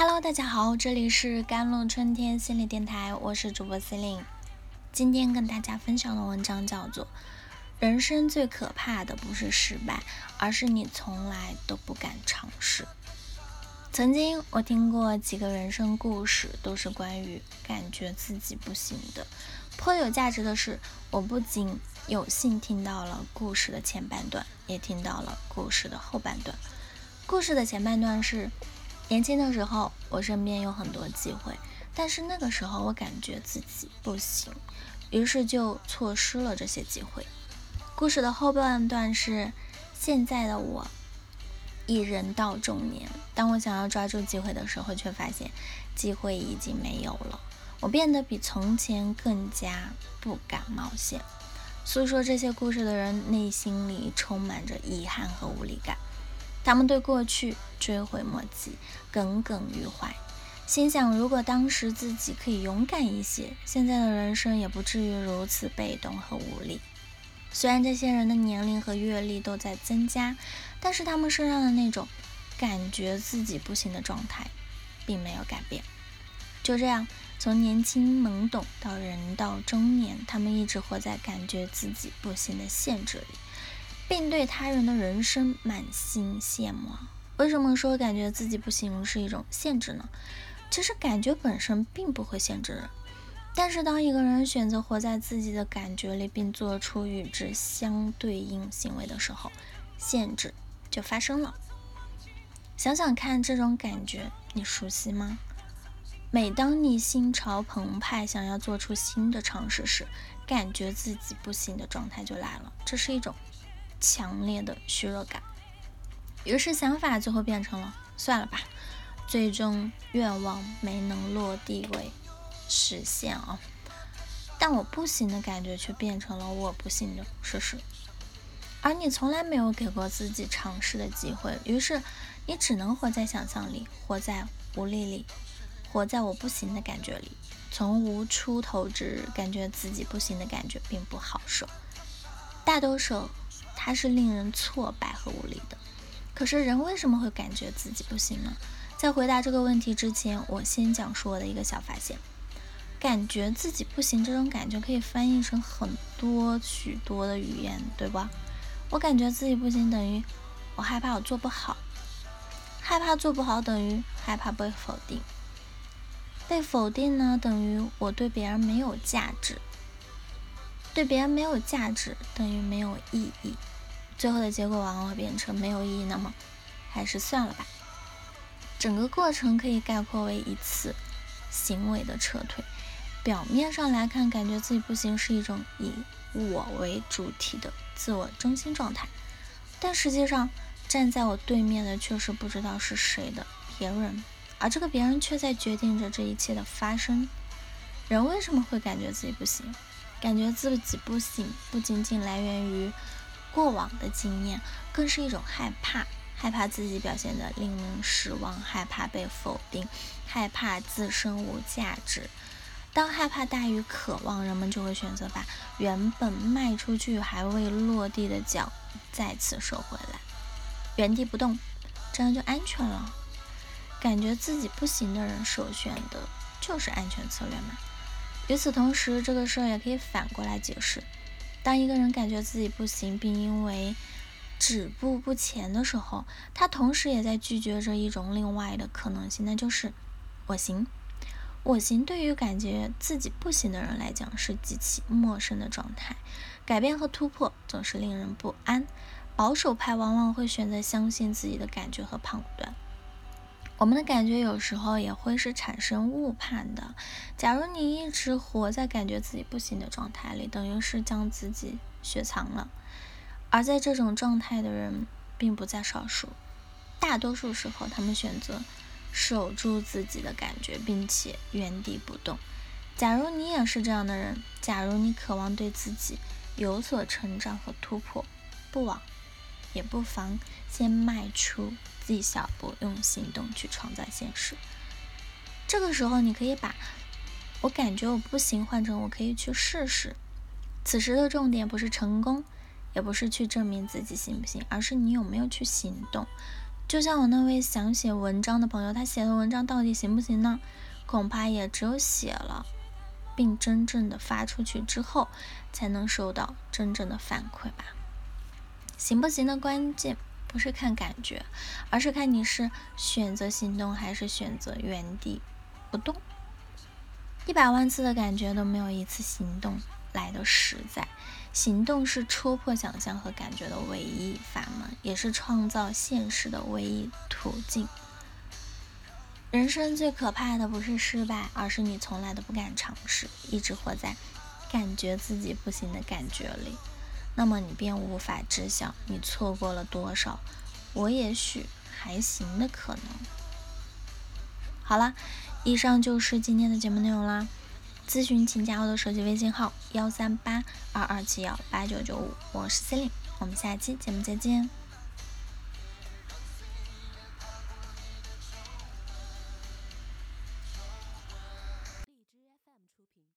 Hello，大家好，这里是甘露春天心理电台，我是主播司令。今天跟大家分享的文章叫做《人生最可怕的不是失败，而是你从来都不敢尝试》。曾经我听过几个人生故事，都是关于感觉自己不行的。颇有价值的是，我不仅有幸听到了故事的前半段，也听到了故事的后半段。故事的前半段是。年轻的时候，我身边有很多机会，但是那个时候我感觉自己不行，于是就错失了这些机会。故事的后半段是现在的我，已人到中年，当我想要抓住机会的时候，却发现机会已经没有了。我变得比从前更加不敢冒险。诉说这些故事的人内心里充满着遗憾和无力感。他们对过去追悔莫及，耿耿于怀，心想如果当时自己可以勇敢一些，现在的人生也不至于如此被动和无力。虽然这些人的年龄和阅历都在增加，但是他们身上的那种感觉自己不行的状态并没有改变。就这样，从年轻懵懂到人到中年，他们一直活在感觉自己不行的限制里。并对他人的人生满心羡慕。为什么说感觉自己不行是一种限制呢？其实感觉本身并不会限制人，但是当一个人选择活在自己的感觉里，并做出与之相对应行为的时候，限制就发生了。想想看，这种感觉你熟悉吗？每当你心潮澎湃，想要做出新的尝试时，感觉自己不行的状态就来了。这是一种。强烈的虚弱感，于是想法最后变成了算了吧，最终愿望没能落地为实现啊。但我不行的感觉却变成了我不行的事实，而你从来没有给过自己尝试的机会，于是你只能活在想象里，活在无力里，活在我不行的感觉里。从无出头之日，感觉自己不行的感觉并不好受，大多数。它是令人挫败和无力的。可是人为什么会感觉自己不行呢？在回答这个问题之前，我先讲述我的一个小发现：感觉自己不行这种感觉可以翻译成很多许多的语言，对吧？我感觉自己不行，等于我害怕我做不好；害怕做不好，等于害怕被否定；被否定呢，等于我对别人没有价值。对别人没有价值等于没有意义，最后的结果往往会变成没有意义。那么，还是算了吧。整个过程可以概括为一次行为的撤退。表面上来看，感觉自己不行是一种以我为主体的自我中心状态，但实际上站在我对面的却是不知道是谁的别人，而这个别人却在决定着这一切的发生。人为什么会感觉自己不行？感觉自己不行，不仅仅来源于过往的经验，更是一种害怕，害怕自己表现的令人失望，害怕被否定，害怕自身无价值。当害怕大于渴望，人们就会选择把原本迈出去还未落地的脚再次收回来，原地不动，这样就安全了。感觉自己不行的人，首选的就是安全策略嘛。与此同时，这个事儿也可以反过来解释：当一个人感觉自己不行，并因为止步不前的时候，他同时也在拒绝着一种另外的可能性，那就是我行。我行对于感觉自己不行的人来讲是极其陌生的状态，改变和突破总是令人不安。保守派往往会选择相信自己的感觉和判断。我们的感觉有时候也会是产生误判的。假如你一直活在感觉自己不行的状态里，等于是将自己雪藏了。而在这种状态的人并不在少数，大多数时候他们选择守住自己的感觉，并且原地不动。假如你也是这样的人，假如你渴望对自己有所成长和突破，不枉。也不妨先迈出一小步，用行动去创造现实。这个时候，你可以把“我感觉我不行”换成“我可以去试试”。此时的重点不是成功，也不是去证明自己行不行，而是你有没有去行动。就像我那位想写文章的朋友，他写的文章到底行不行呢？恐怕也只有写了，并真正的发出去之后，才能收到真正的反馈吧。行不行的关键不是看感觉，而是看你是选择行动还是选择原地不动。一百万次的感觉都没有一次行动来的实在。行动是戳破想象和感觉的唯一法门，也是创造现实的唯一途径。人生最可怕的不是失败，而是你从来都不敢尝试，一直活在感觉自己不行的感觉里，那么你便无法知晓你错过了多少我也许还行的可能。好了，以上就是今天的节目内容啦。咨询请加我的手机微信号：幺三八二二七幺八九九五，我是 c e l i n e 我们下期节目再见。